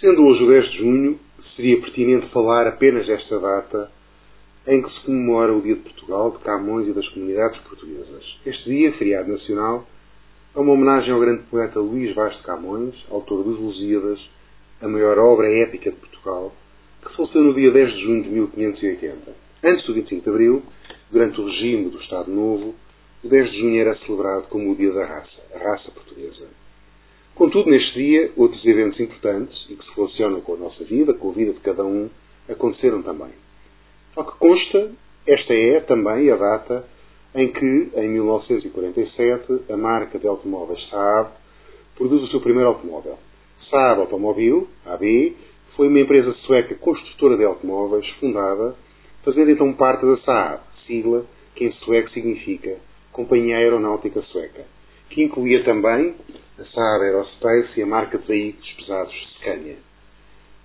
Sendo hoje o 10 de junho, seria pertinente falar apenas desta data em que se comemora o Dia de Portugal, de Camões e das comunidades portuguesas. Este dia, feriado nacional, é uma homenagem ao grande poeta Luís Vaz de Camões, autor dos Lusíadas, a maior obra épica de Portugal, que faleceu no dia 10 de junho de 1580. Antes do 25 de Abril, durante o regime do Estado Novo, o 10 de junho era celebrado como o Dia da Raça, a raça portuguesa. Contudo, neste dia, outros eventos importantes e que se relacionam com a nossa vida, com a vida de cada um, aconteceram também. Ao que consta, esta é também a data em que, em 1947, a marca de automóveis Saab produz o seu primeiro automóvel. Saab Automobil, AB, foi uma empresa sueca construtora de automóveis fundada, fazendo então parte da Saab, sigla que em sueco significa Companhia Aeronáutica Sueca, que incluía também Saab Aerospace e a marca de veículos pesados Scania.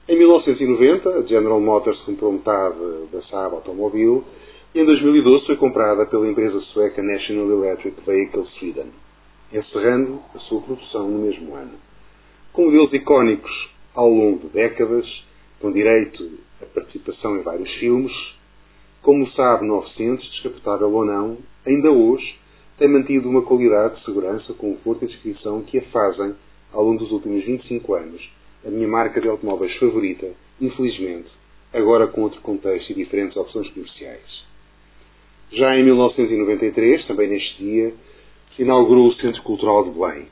Em 1990, a General Motors comprou metade da Saab Automobil e em 2012 foi comprada pela empresa sueca National Electric Vehicle Sweden, encerrando a sua produção no mesmo ano. Com modelos icónicos ao longo de décadas, com direito a participação em vários filmes, como o Saab 900, descapotável ou não, ainda hoje tem mantido uma qualidade de segurança, conforto e descrição que a fazem, ao longo dos últimos 25 anos, a minha marca de automóveis favorita, infelizmente, agora com outro contexto e diferentes opções comerciais. Já em 1993, também neste dia, se inaugurou o Centro Cultural de Belém,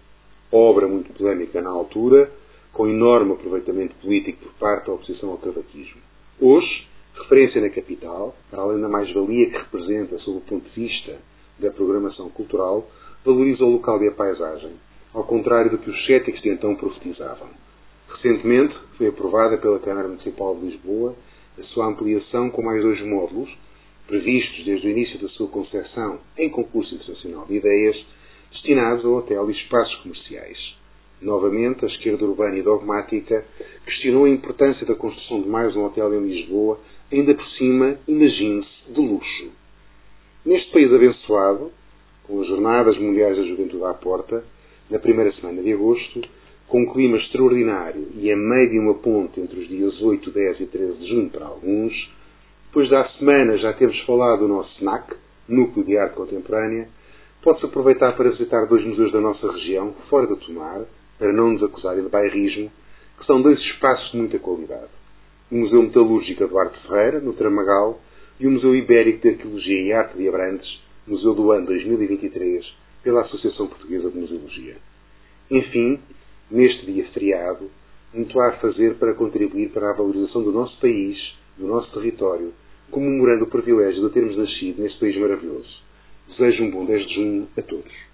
obra muito polémica na altura, com enorme aproveitamento político por parte da oposição ao cavaquismo. Hoje, referência na capital, para além da mais-valia que representa sob o ponto de vista da programação cultural, valoriza o local e a paisagem, ao contrário do que os céticos de então profetizavam. Recentemente foi aprovada pela Câmara Municipal de Lisboa a sua ampliação com mais dois módulos, previstos desde o início da sua concessão em concurso internacional de ideias, destinados ao hotel e espaços comerciais. Novamente, a esquerda urbana e dogmática questionou a importância da construção de mais um hotel em Lisboa, ainda por cima, imagine-se, de luxo. Neste país abençoado, com as Jornadas Mundiais da Juventude à porta, na primeira semana de agosto, com um clima extraordinário e a meio de uma ponte entre os dias 8, 10 e 13 de junho para alguns, depois da semana já temos falado do nosso SNAC, Núcleo de Arte Contemporânea, pode-se aproveitar para visitar dois museus da nossa região, fora da Tomar, para não nos acusarem de bairrismo, que são dois espaços de muita qualidade. O Museu Metalúrgico Eduardo Ferreira, no Tramagal, e o Museu Ibérico de Arqueologia e Arte de Abrantes, Museu do ano 2023, pela Associação Portuguesa de Museologia. Enfim, neste dia feriado, muito há a fazer para contribuir para a valorização do nosso país, do nosso território, comemorando o privilégio de termos nascido neste país maravilhoso. Desejo um bom 10 de junho a todos.